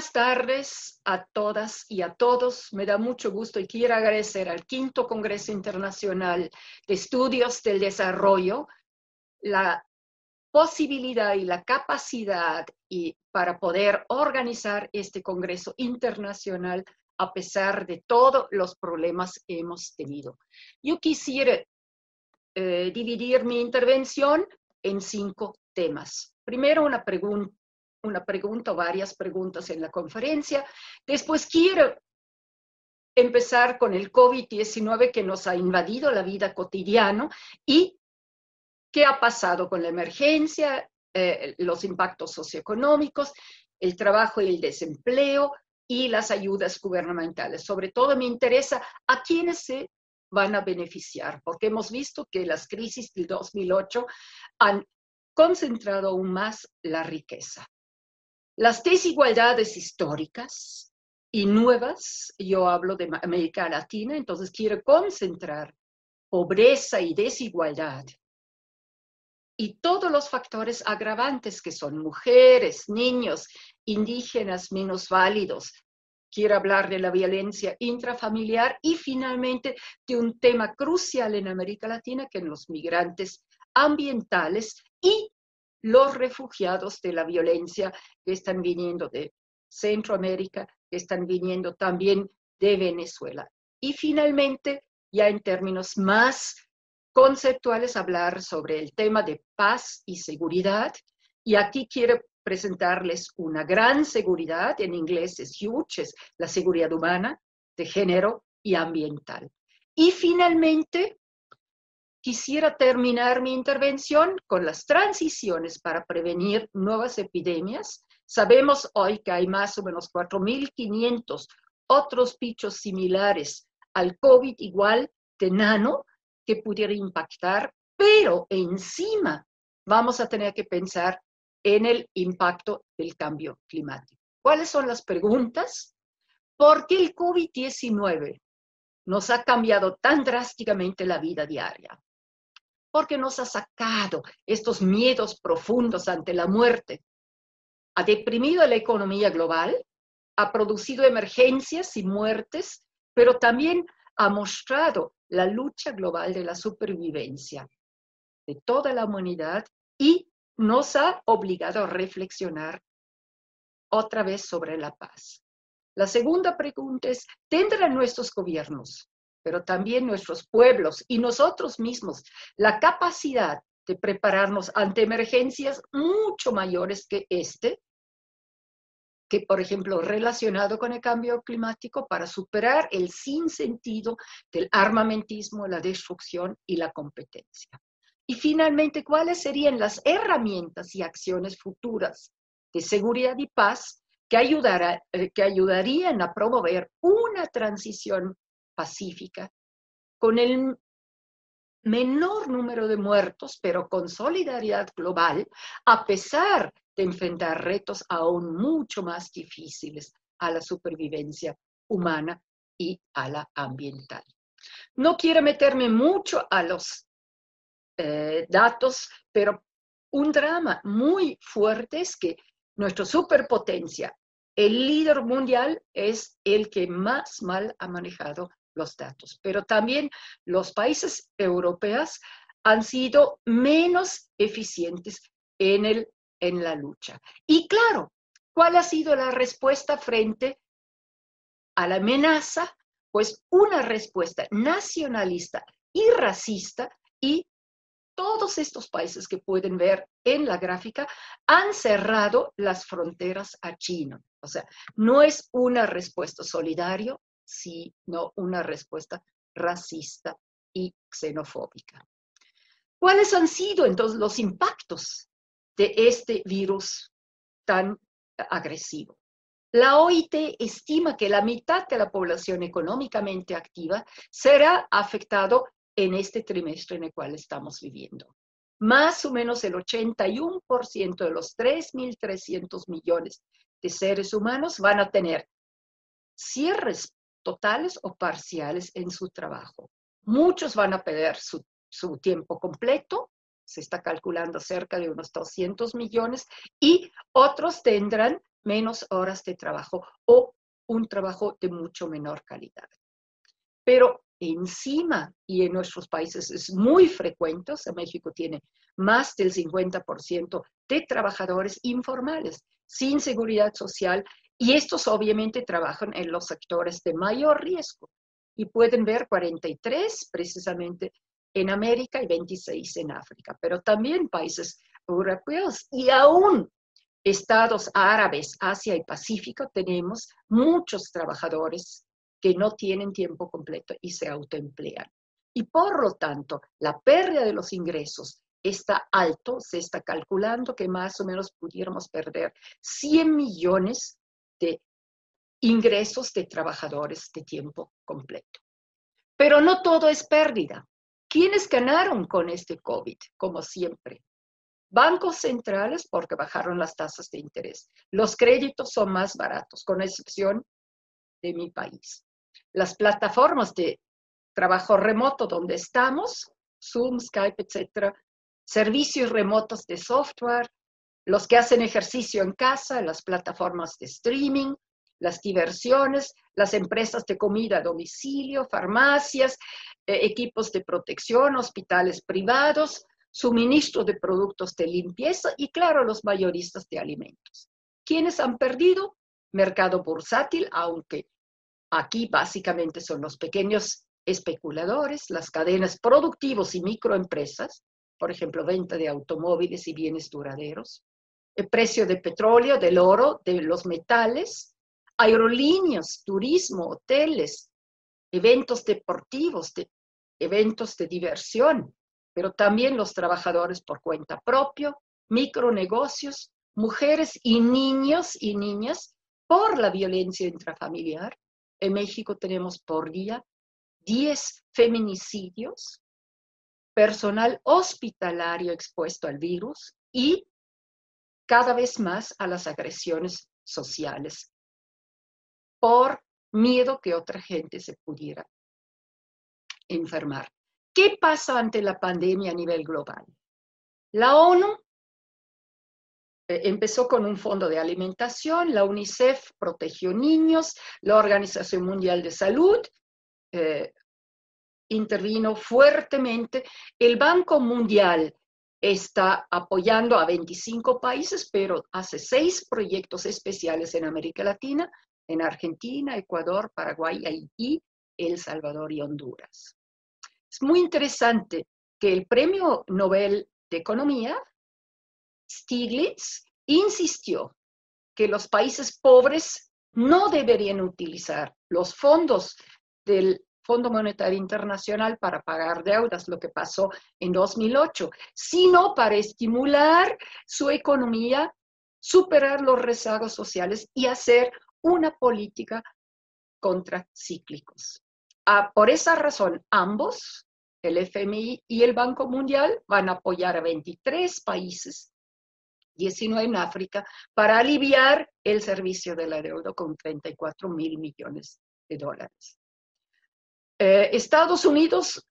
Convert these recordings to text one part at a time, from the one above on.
Buenas tardes a todas y a todos. Me da mucho gusto y quiero agradecer al quinto Congreso Internacional de Estudios del Desarrollo la posibilidad y la capacidad y para poder organizar este Congreso Internacional a pesar de todos los problemas que hemos tenido. Yo quisiera eh, dividir mi intervención en cinco temas. Primero, una pregunta una pregunta o varias preguntas en la conferencia. Después quiero empezar con el COVID-19 que nos ha invadido la vida cotidiana y qué ha pasado con la emergencia, eh, los impactos socioeconómicos, el trabajo y el desempleo y las ayudas gubernamentales. Sobre todo me interesa a quiénes se van a beneficiar, porque hemos visto que las crisis del 2008 han concentrado aún más la riqueza. Las desigualdades históricas y nuevas, yo hablo de América Latina, entonces quiero concentrar pobreza y desigualdad y todos los factores agravantes que son mujeres, niños, indígenas menos válidos. Quiero hablar de la violencia intrafamiliar y finalmente de un tema crucial en América Latina que son los migrantes ambientales y los refugiados de la violencia que están viniendo de Centroamérica, que están viniendo también de Venezuela. Y finalmente, ya en términos más conceptuales, hablar sobre el tema de paz y seguridad. Y aquí quiero presentarles una gran seguridad, en inglés es huge, la seguridad humana, de género y ambiental. Y finalmente, Quisiera terminar mi intervención con las transiciones para prevenir nuevas epidemias. Sabemos hoy que hay más o menos 4.500 otros bichos similares al COVID igual de nano que pudiera impactar, pero encima vamos a tener que pensar en el impacto del cambio climático. ¿Cuáles son las preguntas? ¿Por qué el COVID-19 nos ha cambiado tan drásticamente la vida diaria? Porque nos ha sacado estos miedos profundos ante la muerte. Ha deprimido la economía global, ha producido emergencias y muertes, pero también ha mostrado la lucha global de la supervivencia de toda la humanidad y nos ha obligado a reflexionar otra vez sobre la paz. La segunda pregunta es, ¿tendrán nuestros gobiernos pero también nuestros pueblos y nosotros mismos, la capacidad de prepararnos ante emergencias mucho mayores que este, que por ejemplo relacionado con el cambio climático para superar el sinsentido del armamentismo, la destrucción y la competencia. Y finalmente, ¿cuáles serían las herramientas y acciones futuras de seguridad y paz que, ayudara, eh, que ayudarían a promover una transición pacífica, con el menor número de muertos, pero con solidaridad global, a pesar de enfrentar retos aún mucho más difíciles a la supervivencia humana y a la ambiental. No quiero meterme mucho a los eh, datos, pero un drama muy fuerte es que nuestra superpotencia, el líder mundial, es el que más mal ha manejado los datos, pero también los países europeos han sido menos eficientes en, el, en la lucha. Y claro, ¿cuál ha sido la respuesta frente a la amenaza? Pues una respuesta nacionalista y racista y todos estos países que pueden ver en la gráfica han cerrado las fronteras a China. O sea, no es una respuesta solidaria, sino una respuesta racista y xenofóbica. ¿Cuáles han sido entonces los impactos de este virus tan agresivo? La OIT estima que la mitad de la población económicamente activa será afectado en este trimestre en el cual estamos viviendo. Más o menos el 81% de los 3.300 millones de seres humanos van a tener cierres totales o parciales en su trabajo. Muchos van a perder su, tiempo completo, se está calculando cerca de unos 200 millones, y otros tendrán menos horas de trabajo o un trabajo de mucho menor calidad. Pero encima, y en nuestros países es muy frecuente, o México tiene más del 50% de trabajadores informales, sin seguridad social, y estos obviamente trabajan en los sectores de mayor riesgo. Y pueden ver 43 precisamente en América y 26 en África, pero también países europeos y aún estados árabes, Asia y Pacífico, tenemos muchos trabajadores que no tienen tiempo completo y se autoemplean. Y por lo tanto, la pérdida de los ingresos está alto, se está calculando que más o menos pudiéramos perder 100 millones de ingresos de trabajadores de tiempo completo. Pero no todo es pérdida. ¿Quiénes ganaron con este COVID? Como siempre, Bancos centrales porque bajaron las tasas de interés. Los créditos son más baratos, con excepción de mi país. Las plataformas de trabajo remoto donde estamos, Zoom, Skype, etcétera, servicios remotos de software, los que hacen ejercicio en casa, las plataformas de streaming, las diversiones, las empresas de comida a domicilio, farmacias, eh, equipos de protección, hospitales privados, suministro de productos de limpieza y, claro, los mayoristas de alimentos. ¿Quiénes han perdido? Mercado bursátil, aunque aquí básicamente son los pequeños especuladores, las cadenas productivos y microempresas, por ejemplo, venta de automóviles y bienes duraderos, el precio de petróleo, del oro, de los metales, aerolíneas, turismo, hoteles, eventos deportivos, eventos de diversión, pero también los trabajadores por cuenta propia, micronegocios, mujeres y niños y niñas por la violencia intrafamiliar. En México tenemos por día 10 feminicidios, personal hospitalario expuesto al virus y cada vez más a las agresiones sociales por miedo que otra gente se pudiera enfermar. ¿Qué pasa ante la pandemia a nivel global? La ONU eh, empezó con un fondo de alimentación, la UNICEF protegió niños, la Organización Mundial de Salud eh, intervino fuertemente, el Banco Mundial está apoyando a 25 países, pero hace seis proyectos especiales en América Latina, en Argentina, Ecuador, Paraguay, Haití, El Salvador y Honduras. Es muy interesante que el premio Nobel de Economía, Stiglitz, insistió que los países pobres no deberían utilizar los fondos del Fondo Monetario Internacional para pagar deudas, lo que pasó en 2008, sino para estimular su economía, superar los rezagos sociales y hacer una política contracíclicos. Ah, por esa razón, ambos, el FMI y el Banco Mundial, van a apoyar a 23 países, 19 en África, para aliviar el servicio de la deuda con 34 mil millones de dólares. Eh, Estados Unidos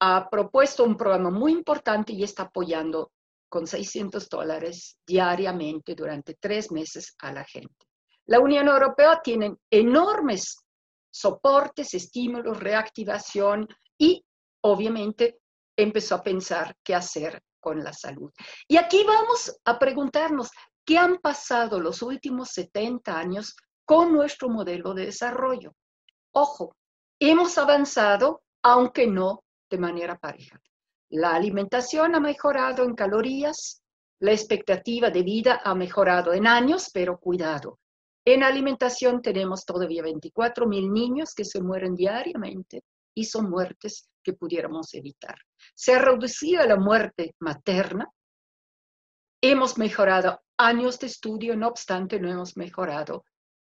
ha propuesto un programa muy importante y está apoyando con 600 dólares diariamente durante tres meses a la gente. La Unión Europea tiene enormes soportes, estímulos, reactivación y obviamente empezó a pensar qué hacer con la salud. Y aquí vamos a preguntarnos qué han pasado los últimos 70 años con nuestro modelo de desarrollo. Ojo, hemos avanzado, aunque no de manera pareja. La alimentación ha mejorado en calorías, la expectativa de vida ha mejorado en años, pero cuidado, en alimentación tenemos todavía 24 mil niños que se mueren diariamente y son muertes que pudiéramos evitar. Se ha reducido la muerte materna. Hemos mejorado años de estudio, no obstante, no hemos mejorado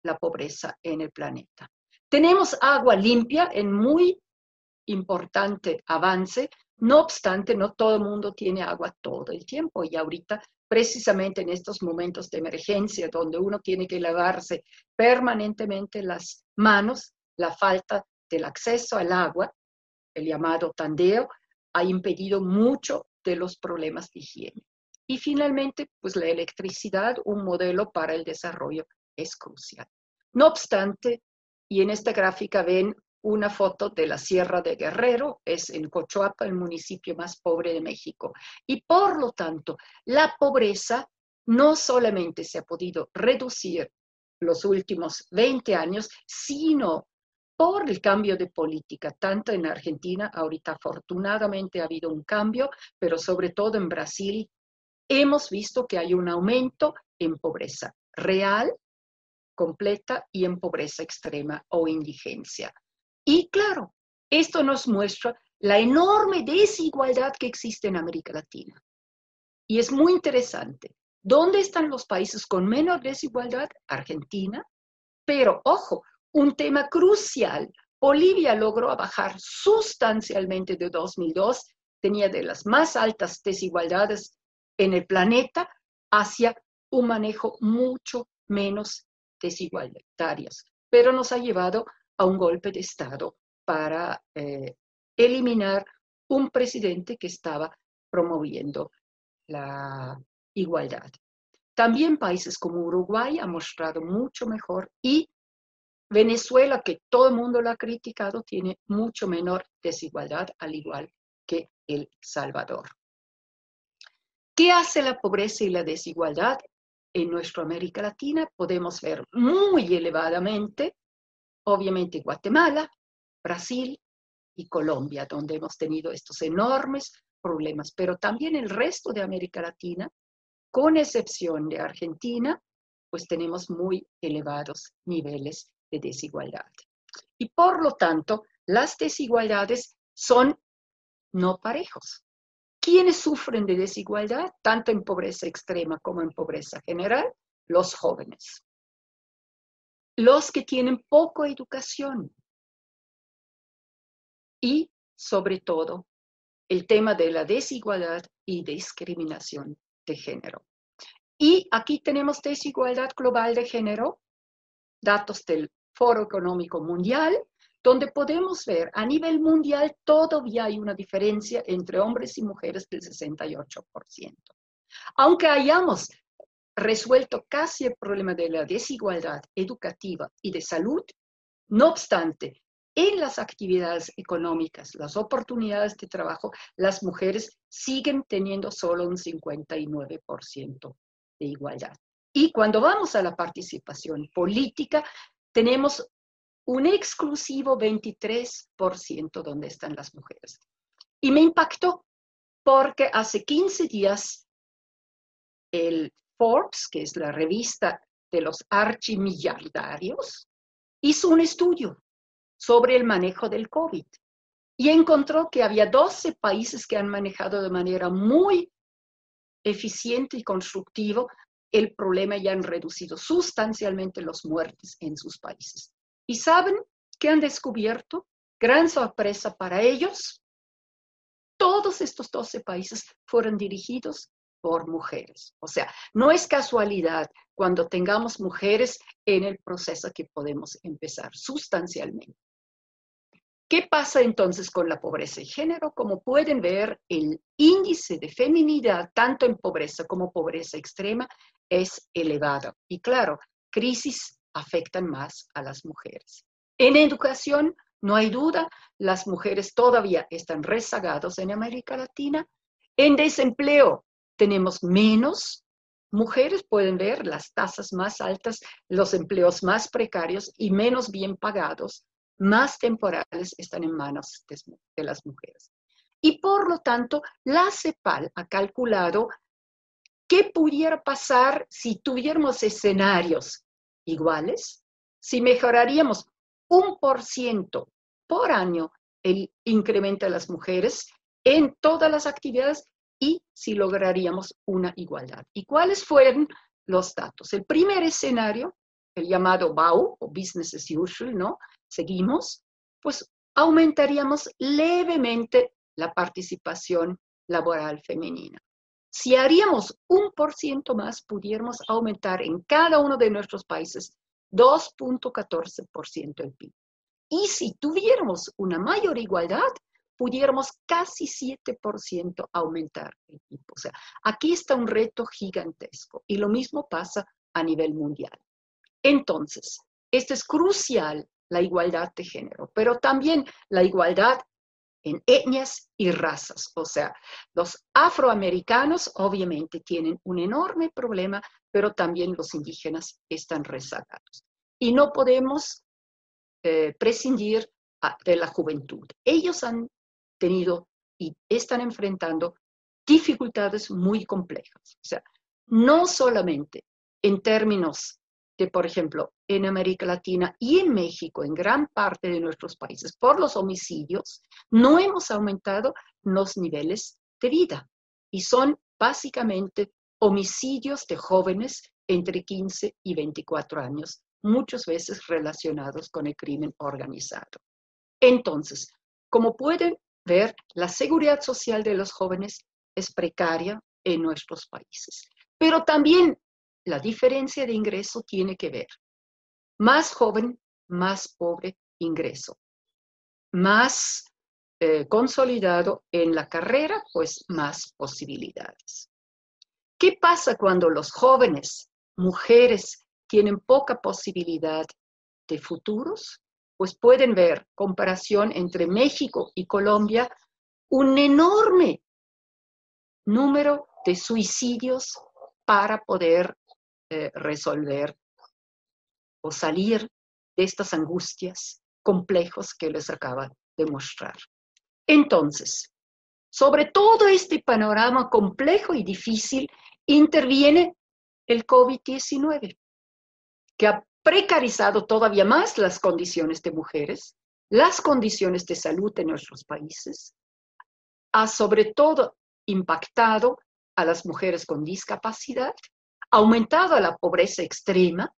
la pobreza en el planeta. Tenemos agua limpia en muy importante avance, no obstante, no todo el mundo tiene agua todo el tiempo y ahorita precisamente en estos momentos de emergencia donde uno tiene que lavarse permanentemente las manos, la falta del acceso al agua, el llamado tandeo, ha impedido mucho de los problemas de higiene. Y finalmente, pues la electricidad, un modelo para el desarrollo, es crucial. No obstante, y en esta gráfica ven una foto de la Sierra de Guerrero, es en Cochoapa, el municipio más pobre de México. Y por lo tanto, la pobreza no solamente se ha podido reducir los últimos 20 años, sino por el cambio de política, tanto en Argentina, ahorita afortunadamente ha habido un cambio, pero sobre todo en Brasil, hemos visto que hay un aumento en pobreza real, completa y en pobreza extrema o indigencia. Y claro, esto nos muestra la enorme desigualdad que existe en América Latina. Y es muy interesante. ¿Dónde están los países con menor desigualdad? Argentina. Pero, ojo, un tema crucial. Bolivia logró bajar sustancialmente de 2002, tenía de las más altas desigualdades en el planeta, hacia un manejo mucho menos desigualitarios, pero nos ha llevado a un golpe de Estado para eh, eliminar un presidente que estaba promoviendo la igualdad. También países como Uruguay han mostrado mucho mejor y Venezuela, que todo el mundo lo ha criticado, tiene mucho menor desigualdad, al igual que El Salvador. ¿Qué hace la pobreza y la desigualdad? En nuestra América Latina podemos ver muy elevadamente, obviamente Guatemala, Brasil y Colombia, donde hemos tenido estos enormes problemas, pero también el resto de América Latina con excepción de Argentina, pues tenemos muy elevados niveles de desigualdad. Y por lo tanto, las desigualdades son no parejos. ¿Quiénes sufren de desigualdad, tanto en pobreza extrema como en pobreza general? Los jóvenes. Los que tienen poca educación. Y, sobre todo, el tema de la desigualdad y discriminación de género. Y aquí tenemos desigualdad global de género, datos del Foro Económico Mundial, donde podemos ver a nivel mundial todavía hay una diferencia entre hombres y mujeres del 68%. Aunque hayamos resuelto casi el problema de la desigualdad educativa y de salud, no obstante, en las actividades económicas, las oportunidades de trabajo, las mujeres siguen teniendo solo un 59% de igualdad. Y cuando vamos a la participación política, tenemos un exclusivo 23% donde están las mujeres. Y me impactó porque hace 15 días el Forbes, que es la revista de los archimillardarios, hizo un estudio sobre el manejo del COVID y encontró que había 12 países que han manejado de manera muy eficiente y constructivo el problema y han reducido sustancialmente los muertes en sus países. ¿Y saben qué han descubierto? Gran sorpresa para ellos. Todos estos 12 países fueron dirigidos por mujeres. O sea, no es casualidad cuando tengamos mujeres en el proceso que podemos empezar sustancialmente. ¿Qué pasa entonces con la pobreza y género? Como pueden ver, el índice de feminidad, tanto en pobreza como pobreza extrema, es elevado. Y claro, crisis afectan más a las mujeres. En educación, no hay duda, las mujeres todavía están rezagados en América Latina. En desempleo, tenemos menos mujeres, pueden ver las tasas más altas, los empleos más precarios y menos bien pagados más temporales están en manos de, las mujeres. Y por lo tanto, la CEPAL ha calculado qué pudiera pasar si tuviéramos escenarios iguales, si mejoraríamos un por ciento por año el incremento de las mujeres en todas las actividades y si lograríamos una igualdad. ¿Y cuáles fueron los datos? El primer escenario, el llamado BAU o Business as Usual, ¿no? seguimos, pues aumentaríamos levemente la participación laboral femenina. Si haríamos un por ciento más, pudiéramos aumentar en cada uno de nuestros países 2.14% el PIB. Y si tuviéramos una mayor igualdad, pudiéramos casi 7% aumentar el PIB. O sea, aquí está un reto gigantesco y lo mismo pasa a nivel mundial. Entonces, esto es crucial, la igualdad de género, pero también la igualdad en etnias y razas. O sea, los afroamericanos obviamente tienen un enorme problema, pero también los indígenas están rezagados. Y no podemos eh, prescindir ah, de la juventud. Ellos han tenido y están enfrentando dificultades muy complejas. O sea, no solamente en términos de, por ejemplo, en América Latina y en México, en gran parte de nuestros países, por los homicidios, no hemos aumentado los niveles de vida. Y son básicamente homicidios de jóvenes entre 15 y 24 años, muchas veces relacionados con el crimen organizado. Entonces, como pueden ver, la seguridad social de los jóvenes es precaria en nuestros países. Pero también la diferencia de ingreso tiene que ver. Más joven, más pobre ingreso. Más eh, consolidado en la carrera, pues más posibilidades. ¿Qué pasa cuando los jóvenes, mujeres, tienen poca posibilidad de futuros? Pues pueden ver, comparación entre México y Colombia, un enorme número de suicidios para poder eh, resolver o salir de estas angustias complejos que les acaba de mostrar. Entonces, sobre todo este panorama complejo y difícil, interviene el COVID-19, que ha precarizado todavía más las condiciones de mujeres, las condiciones de salud en nuestros países, ha sobre todo impactado a las mujeres con discapacidad, aumentado la pobreza extrema,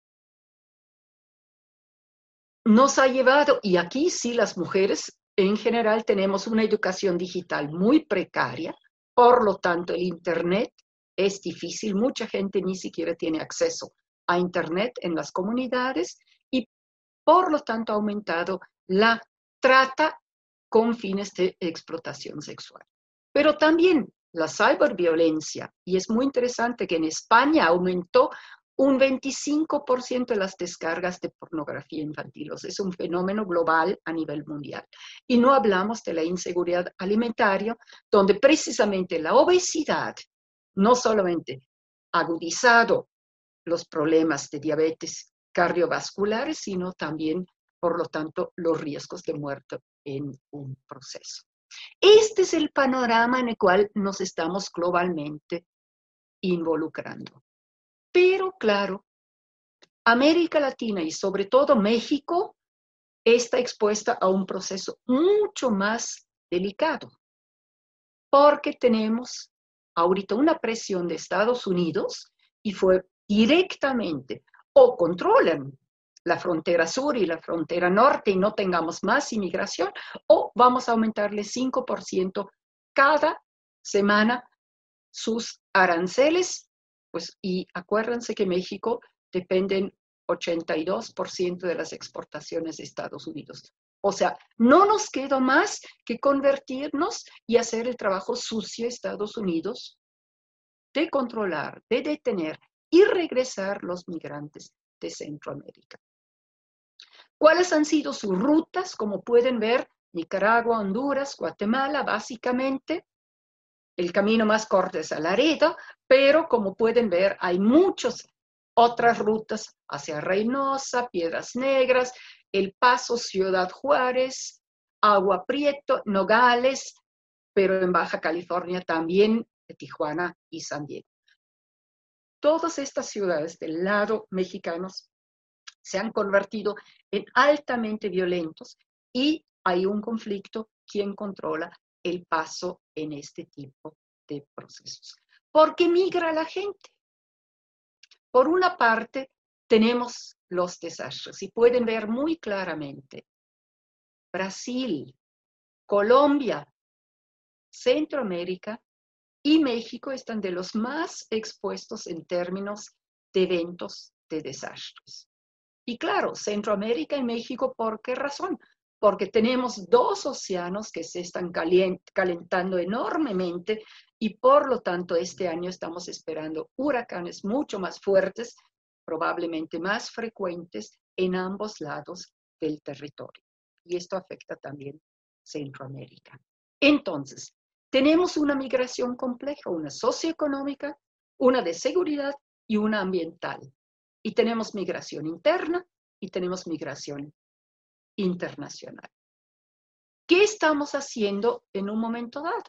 nos ha llevado, y aquí sí las mujeres en general tenemos una educación digital muy precaria, por lo tanto el Internet es difícil, mucha gente ni siquiera tiene acceso a Internet en las comunidades y por lo tanto ha aumentado la trata con fines de explotación sexual. Pero también la ciberviolencia, y es muy interesante que en España aumentó un 25% de las descargas de pornografía infantil. es un fenómeno global a nivel mundial. Y no hablamos de la inseguridad alimentaria, donde precisamente la obesidad no solamente agudizado los problemas de diabetes cardiovasculares, sino también, por lo tanto, los riesgos de muerte en un proceso. Este es el panorama en el cual nos estamos globalmente involucrando. Pero claro, América Latina y sobre todo México está expuesta a un proceso mucho más delicado, porque tenemos ahorita una presión de Estados Unidos y fue directamente o controlan la frontera sur y la frontera norte y no tengamos más inmigración, o vamos a aumentarle 5% cada semana sus aranceles, pues, y acuérdense que México dependen 82% de las exportaciones de Estados Unidos. O sea, no nos queda más que convertirnos y hacer el trabajo sucio Estados Unidos de controlar, de detener y regresar los migrantes de Centroamérica. ¿Cuáles han sido sus rutas? Como pueden ver, Nicaragua, Honduras, Guatemala, básicamente. El camino más corto es a Laredo, pero como pueden ver, hay muchas otras rutas hacia Reynosa, Piedras Negras, El Paso, Ciudad Juárez, Agua Prieto, Nogales, pero en Baja California también Tijuana y San Diego. Todas estas ciudades del lado mexicanos se han convertido en altamente violentos y hay un conflicto quien controla el paso en este tipo de procesos. ¿Por qué migra la gente? Por una parte, tenemos los desastres y pueden ver muy claramente Brasil, Colombia, Centroamérica y México están de los más expuestos en términos de eventos de desastres. Y claro, Centroamérica y México, ¿por qué razón? porque tenemos dos océanos que se están calentando enormemente y por lo tanto este año estamos esperando huracanes mucho más fuertes, probablemente más frecuentes en ambos lados del territorio. Y esto afecta también Centroamérica. Entonces, tenemos una migración compleja, una socioeconómica, una de seguridad y una ambiental. Y tenemos migración interna y tenemos migración internacional. ¿Qué estamos haciendo en un momento dado?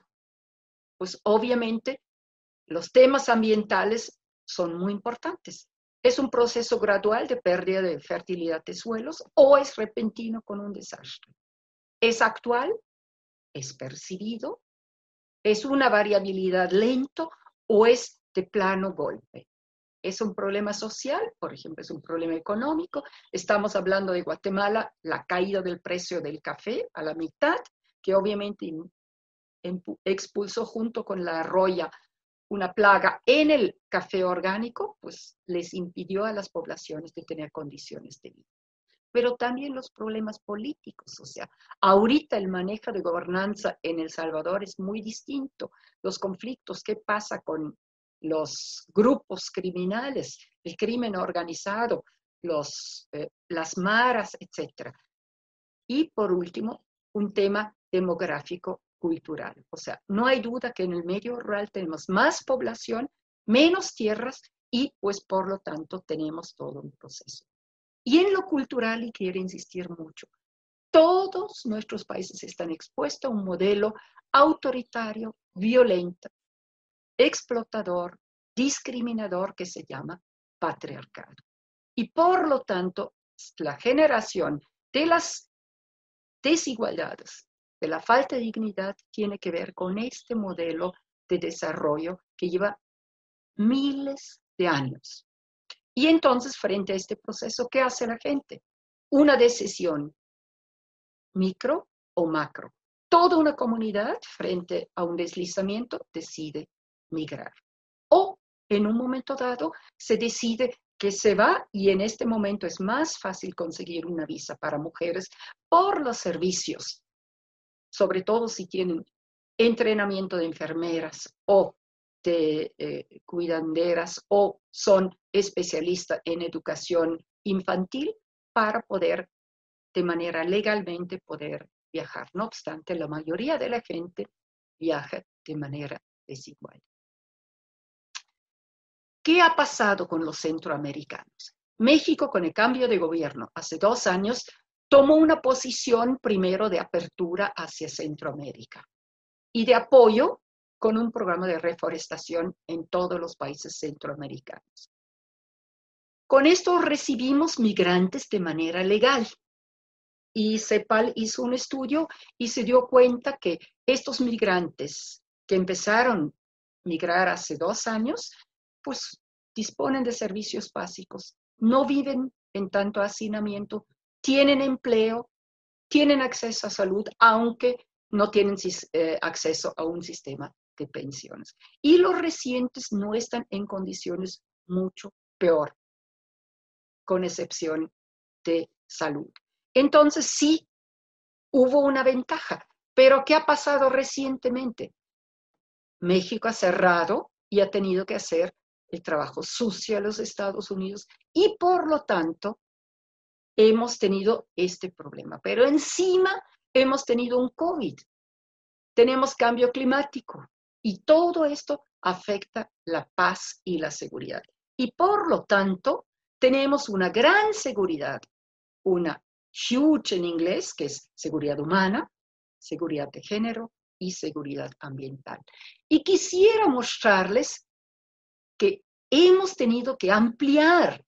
Pues obviamente los temas ambientales son muy importantes. ¿Es un proceso gradual de pérdida de fertilidad de suelos o es repentino con un desastre? ¿Es actual? ¿Es percibido? ¿Es una variabilidad lento o es de plano golpe? ¿Es un problema social? Por ejemplo, ¿es un problema económico? Estamos hablando de Guatemala, la caída del precio del café a la mitad, que obviamente expulsó junto con la arroya una plaga en el café orgánico, pues les impidió a las poblaciones de tener condiciones de vida. Pero también los problemas políticos, o sea, ahorita el manejo de gobernanza en El Salvador es muy distinto. Los conflictos, ¿qué pasa con los grupos criminales, el crimen organizado, los, eh, las maras, etc. Y por último, un tema demográfico cultural. O sea, no hay duda que en el medio rural tenemos más población, menos tierras y pues por lo tanto tenemos todo un proceso. Y en lo cultural, y quiero insistir mucho, todos nuestros países están expuestos a un modelo autoritario, violento, explotador, discriminador que se llama patriarcado. Y por lo tanto, la generación de las desigualdades, de la falta de dignidad, tiene que ver con este modelo de desarrollo que lleva miles de años. Y entonces, frente a este proceso, ¿qué hace la gente? Una decisión micro o macro. Toda una comunidad frente a un deslizamiento decide O en un momento dado se decide que se va y en este momento es más fácil conseguir una visa para mujeres por los servicios, sobre todo si tienen entrenamiento de enfermeras o de eh, cuidanderas o son especialistas en educación infantil para poder de manera legalmente poder viajar. No obstante, la mayoría de la gente viaja de manera desigual. ¿Qué ha pasado con los centroamericanos? México, con el cambio de gobierno hace dos años, tomó una posición primero de apertura hacia Centroamérica y de apoyo con un programa de reforestación en todos los países centroamericanos. Con esto recibimos migrantes de manera legal. Y CEPAL hizo un estudio y se dio cuenta que estos migrantes que empezaron a migrar hace dos años pues disponen de servicios básicos, no viven en tanto hacinamiento, tienen empleo, tienen acceso a salud, aunque no tienen eh, acceso a un sistema de pensiones. Y los recientes no están en condiciones mucho peor, con excepción de salud. Entonces sí, hubo una ventaja, pero ¿qué ha pasado recientemente? México ha cerrado y ha tenido que hacer el trabajo sucio a los Estados Unidos y por lo tanto hemos tenido este problema. Pero encima hemos tenido un COVID, tenemos cambio climático y todo esto afecta la paz y la seguridad. Y por lo tanto tenemos una gran seguridad, una huge en inglés, que es seguridad humana, seguridad de género y seguridad ambiental. Y quisiera mostrarles que hemos tenido que ampliar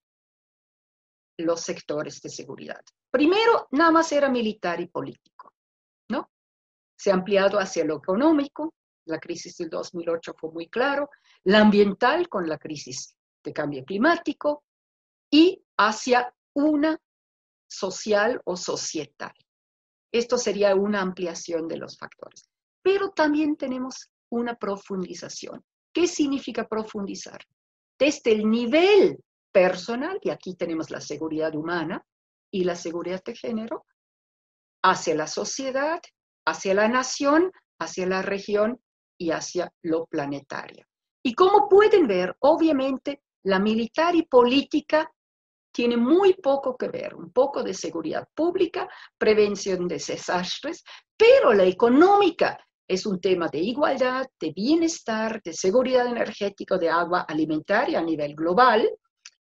los sectores de seguridad. Primero, nada más era militar y político, ¿no? Se ha ampliado hacia lo económico, la crisis del 2008 fue muy claro, la ambiental con la crisis de cambio climático y hacia una social o societal. Esto sería una ampliación de los factores. Pero también tenemos una profundización. ¿Qué significa profundizar? Desde el nivel personal, y aquí tenemos la seguridad humana y la seguridad de género, hacia la sociedad, hacia la nación, hacia la región y hacia lo planetario. Y como pueden ver, obviamente, la militar y política tiene muy poco que ver, un poco de seguridad pública, prevención de desastres, pero la económica es un tema de igualdad, de bienestar, de seguridad energética, de agua alimentaria a nivel global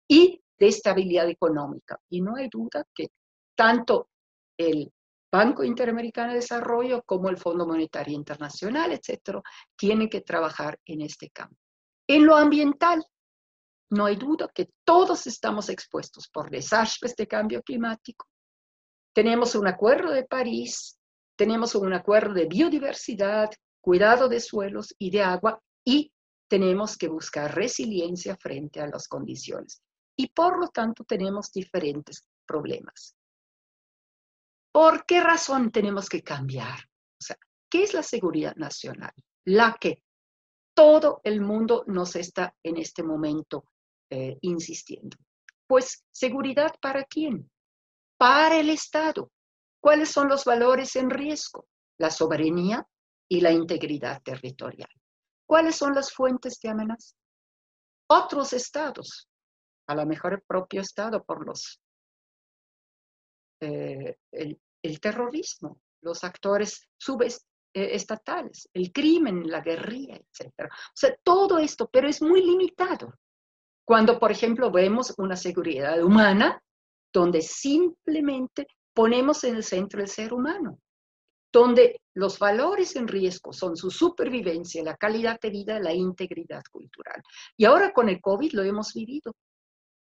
y de estabilidad económica. Y no hay duda que tanto el Banco Interamericano de Desarrollo como el Fondo Monetario Internacional, etcétera, tienen que trabajar en este campo. En lo ambiental, no hay duda que todos estamos expuestos por desastres de cambio climático. Tenemos un acuerdo de París, tenemos un acuerdo de biodiversidad, cuidado de suelos y de agua y tenemos que buscar resiliencia frente a las condiciones. Y por lo tanto tenemos diferentes problemas. ¿Por qué razón tenemos que cambiar? O sea, ¿qué es la seguridad nacional? La que todo el mundo nos está en este momento eh, insistiendo. Pues seguridad para quién? Para el Estado. ¿Cuáles son los valores en riesgo? La soberanía y la integridad territorial. ¿Cuáles son las fuentes de amenaza? Otros estados, a lo mejor el propio estado por los eh, el, el, terrorismo, los actores subestatales, el crimen, la guerrilla, etc. O sea, todo esto, pero es muy limitado. Cuando, por ejemplo, vemos una seguridad humana donde simplemente ponemos en el centro el ser humano, donde los valores en riesgo son su supervivencia, la calidad de vida, la integridad cultural. Y ahora con el COVID lo hemos vivido.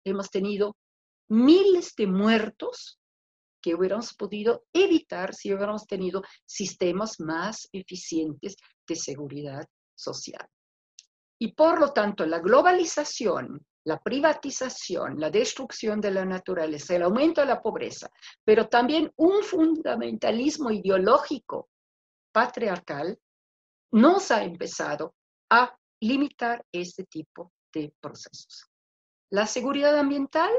Hemos tenido miles de muertos que hubiéramos podido evitar si hubiéramos tenido sistemas más eficientes de seguridad social. Y por lo tanto, la globalización la privatización, la destrucción de la naturaleza, el aumento de la pobreza, pero también un fundamentalismo ideológico patriarcal nos ha empezado a limitar este tipo de procesos. La seguridad ambiental,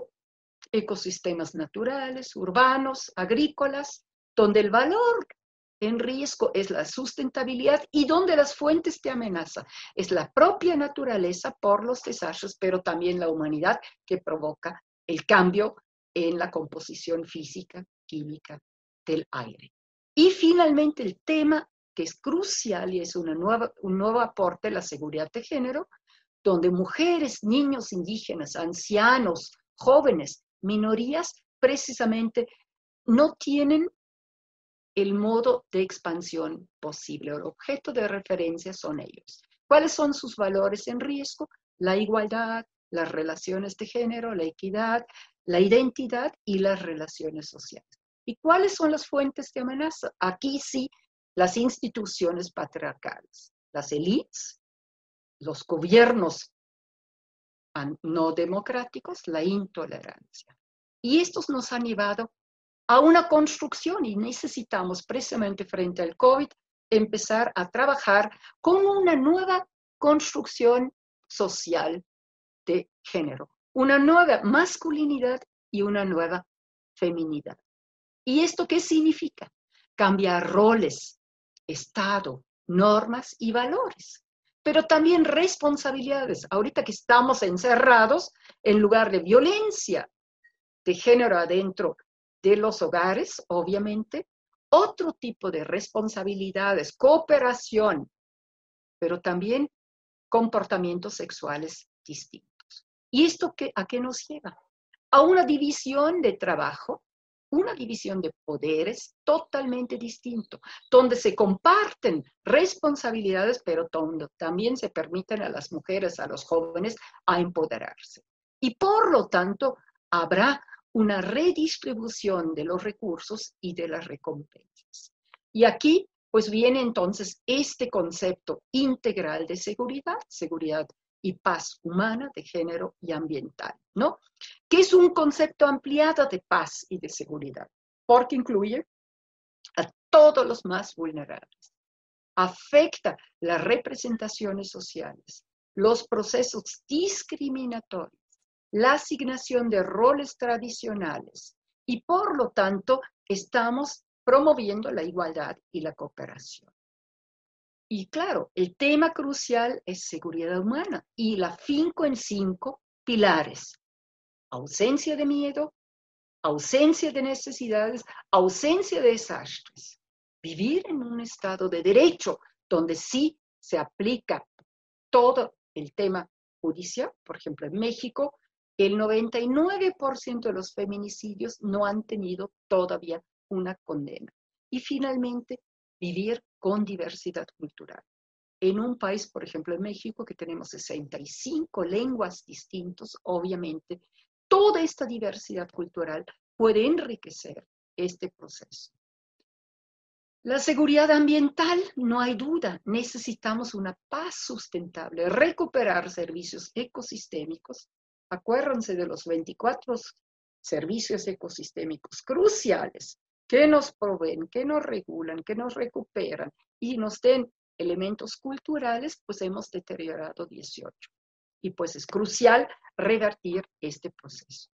ecosistemas naturales, urbanos, agrícolas, donde el valor en riesgo es la sustentabilidad y donde las fuentes de amenaza es la propia naturaleza por los desastres, pero también la humanidad que provoca el cambio en la composición física, química del aire. Y finalmente el tema que es crucial y es una nueva, un nuevo aporte, la seguridad de género, donde mujeres, niños indígenas, ancianos, jóvenes, minorías, precisamente no tienen el modo de expansión posible. El objeto de referencia son ellos. ¿Cuáles son sus valores en riesgo? La igualdad, las relaciones de género, la equidad, la identidad y las relaciones sociales. ¿Y cuáles son las fuentes de amenaza? Aquí sí, las instituciones patriarcales, las élites, los gobiernos no democráticos, la intolerancia. Y estos nos han llevado a una construcción y necesitamos precisamente frente al COVID empezar a trabajar con una nueva construcción social de género, una nueva masculinidad y una nueva feminidad. ¿Y esto qué significa? Cambiar roles, estado, normas y valores, pero también responsabilidades. Ahorita que estamos encerrados, en lugar de violencia de género adentro de los hogares, obviamente, otro tipo de responsabilidades, cooperación, pero también comportamientos sexuales distintos. ¿Y esto qué, a qué nos lleva? A una división de trabajo, una división de poderes totalmente distinto, donde se comparten responsabilidades, pero donde también se permiten a las mujeres, a los jóvenes, a empoderarse. Y por lo tanto, habrá una redistribución de los recursos y de las recompensas. Y aquí, pues viene entonces este concepto integral de seguridad, seguridad y paz humana, de género y ambiental, ¿no? Que es un concepto ampliado de paz y de seguridad, porque incluye a todos los más vulnerables. Afecta las representaciones sociales, los procesos discriminatorios, la asignación de roles tradicionales y por lo tanto estamos promoviendo la igualdad y la cooperación. Y claro, el tema crucial es seguridad humana y la finco en cinco pilares. Ausencia de miedo, ausencia de necesidades, ausencia de desastres. Vivir en un estado de derecho donde sí se aplica todo el tema judicial, por ejemplo, en México, el 99% de los feminicidios no han tenido todavía una condena. Y finalmente, vivir con diversidad cultural. En un país, por ejemplo, en México, que tenemos 65 lenguas distintas, obviamente, toda esta diversidad cultural puede enriquecer este proceso. La seguridad ambiental, no hay duda, necesitamos una paz sustentable, recuperar servicios ecosistémicos. Acuérdense de los 24 servicios ecosistémicos cruciales que nos proveen, que nos regulan, que nos recuperan y nos den elementos culturales, pues hemos deteriorado 18. Y pues es crucial revertir este proceso.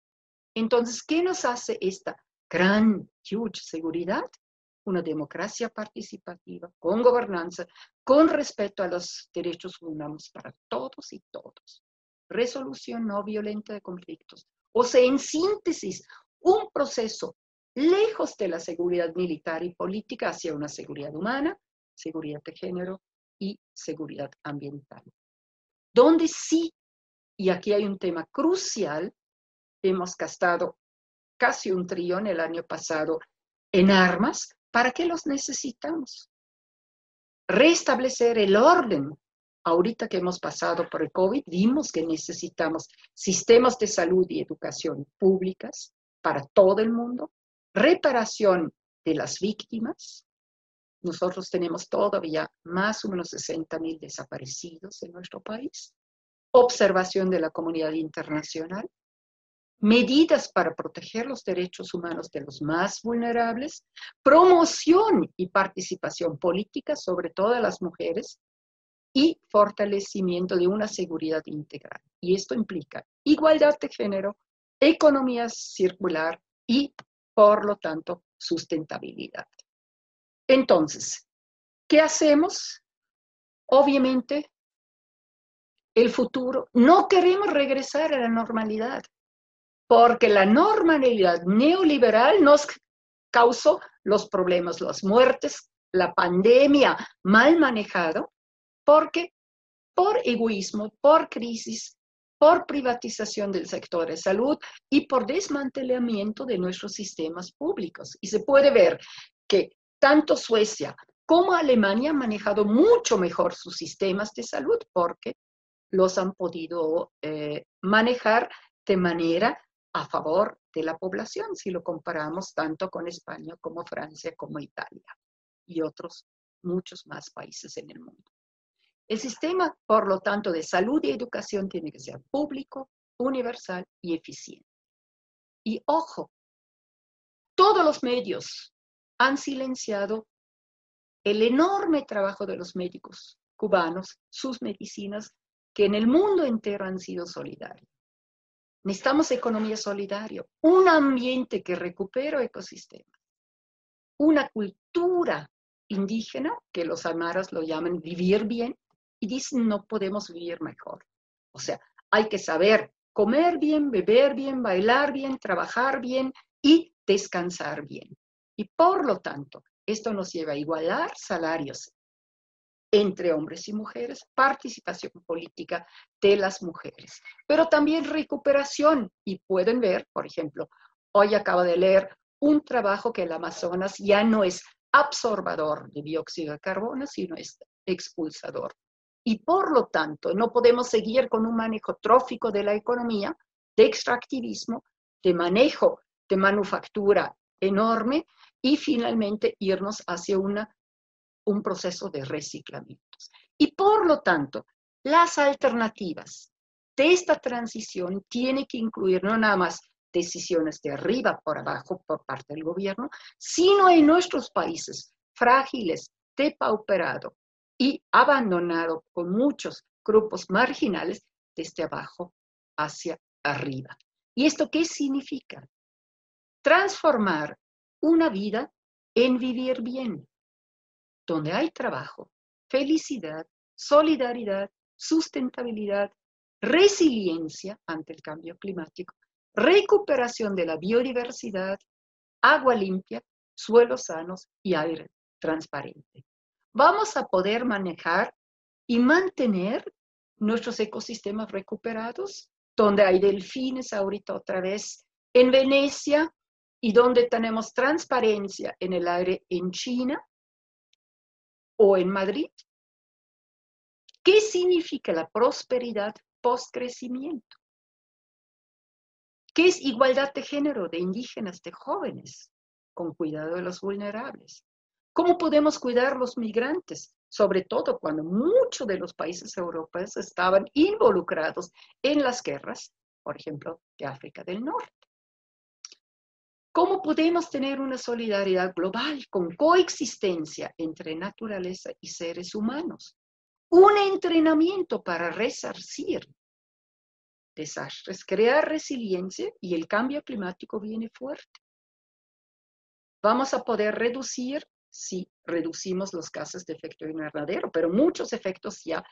Entonces, ¿qué nos hace esta gran, huge seguridad? Una democracia participativa, con gobernanza, con respeto a los derechos humanos para todos y todos. Resolución no violenta de conflictos. O sea, en síntesis, un proceso lejos de la seguridad militar y política hacia una seguridad humana, seguridad de género y seguridad ambiental. Donde sí, y aquí hay un tema crucial, hemos gastado casi un trillón el año pasado en armas, ¿para qué los necesitamos? Restablecer el orden. Ahorita que hemos pasado por el COVID, vimos que necesitamos sistemas de salud y educación públicas para todo el mundo, reparación de las víctimas. Nosotros tenemos todavía más o menos 60 mil desaparecidos en nuestro país. Observación de la comunidad internacional. Medidas para proteger los derechos humanos de los más vulnerables. Promoción y participación política, sobre todo de las mujeres. Y fortalecimiento de una seguridad integral. Y esto implica igualdad de género, economía circular y por lo tanto, sustentabilidad. Entonces, ¿qué hacemos? Obviamente, el futuro, no queremos regresar a la normalidad, porque la normalidad neoliberal nos causó los problemas, las muertes, la pandemia mal manejado, porque por egoísmo, por crisis, por privatización del sector de salud y por desmantelamiento de nuestros sistemas públicos. Y se puede ver que tanto Suecia como Alemania han manejado mucho mejor sus sistemas de salud porque los han podido eh, manejar de manera a favor de la población, si lo comparamos tanto con España como Francia como Italia y otros muchos más países en el mundo. El sistema, por lo tanto, de salud y educación tiene que ser público, universal y eficiente. Y ojo, todos los medios han silenciado el enorme trabajo de los médicos cubanos, sus medicinas, que en el mundo entero han sido solidarios. Necesitamos economía solidaria, un ambiente que recupere ecosistemas, una cultura indígena, que los amaras lo llaman vivir bien, dicen no podemos vivir mejor. O sea, hay que saber comer bien, beber bien, bailar bien, trabajar bien y descansar bien. Y por lo tanto, esto nos lleva a igualar salarios entre hombres y mujeres, participación política de las mujeres, pero también recuperación. Y pueden ver, por ejemplo, hoy acabo de leer un trabajo que el Amazonas ya no es absorbador de dióxido de carbono, sino es expulsador y por lo tanto no podemos seguir con un manejo trófico de la economía, de extractivismo, de manejo de manufactura enorme y finalmente irnos hacia una, un proceso de reciclamientos. Y por lo tanto, las alternativas de esta transición tienen que incluir no nada más decisiones de arriba por abajo por parte del gobierno, sino en nuestros países frágiles, depauperados, y abandonado con muchos grupos marginales desde abajo hacia arriba. ¿Y esto qué significa? Transformar una vida en vivir bien, donde hay trabajo, felicidad, solidaridad, sustentabilidad, resiliencia ante el cambio climático, recuperación de la biodiversidad, agua limpia, suelos sanos y aire transparente. Vamos a poder manejar y mantener nuestros ecosistemas recuperados, donde hay delfines ahorita otra vez en Venecia y donde tenemos transparencia en el aire en China o en Madrid. ¿Qué significa la prosperidad post-crecimiento? ¿Qué es igualdad de género de indígenas, de jóvenes, con cuidado de los vulnerables? ¿Cómo podemos cuidar los migrantes? Sobre todo cuando muchos de los países europeos estaban involucrados en las guerras, por ejemplo, de África del Norte. ¿Cómo podemos tener una solidaridad global con coexistencia entre naturaleza y seres humanos? Un entrenamiento para resarcir desastres, crear resiliencia y el cambio climático viene fuerte. Vamos a poder reducir si reducimos los gases de efecto invernadero, pero muchos efectos ya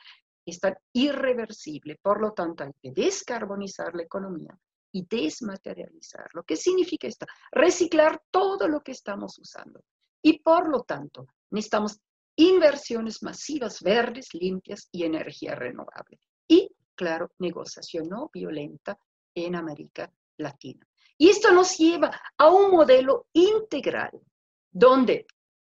están irreversibles. Por lo tanto, hay que descarbonizar la economía y desmaterializarlo. ¿Qué significa esto? Reciclar todo lo que estamos usando. Y por lo tanto, necesitamos inversiones masivas verdes, limpias y energía renovable. Y, claro, negociación no violenta en América Latina. Y esto nos lleva a un modelo integral, donde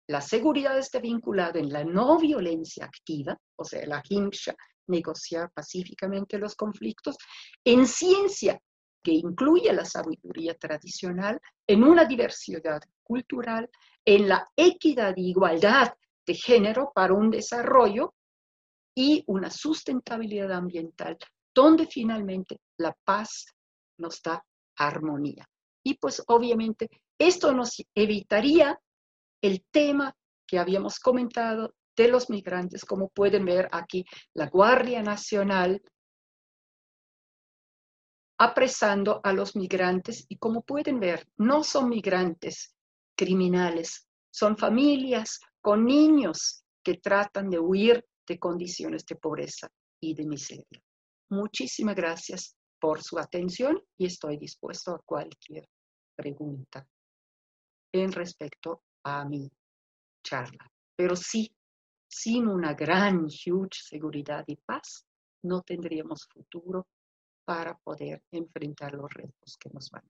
la seguridad está vinculada en la no violencia activa, o sea, la HIMSHA, negociar pacíficamente los conflictos, en ciencia, que incluye la sabiduría tradicional, en una diversidad cultural, en la equidad e igualdad de género para un desarrollo y una sustentabilidad ambiental, donde finalmente la paz nos da armonía. Y pues obviamente esto nos evitaría el tema que habíamos comentado de los migrantes, como pueden ver aquí, la Guardia Nacional apresando a los migrantes y como pueden ver, no son migrantes criminales, son familias con niños que tratan de huir de condiciones de pobreza y de miseria. Muchísimas gracias por su atención y estoy dispuesto a cualquier pregunta en respecto a mi charla. Pero sí, sin una gran, huge seguridad y paz, no tendríamos futuro para poder enfrentar los retos que nos van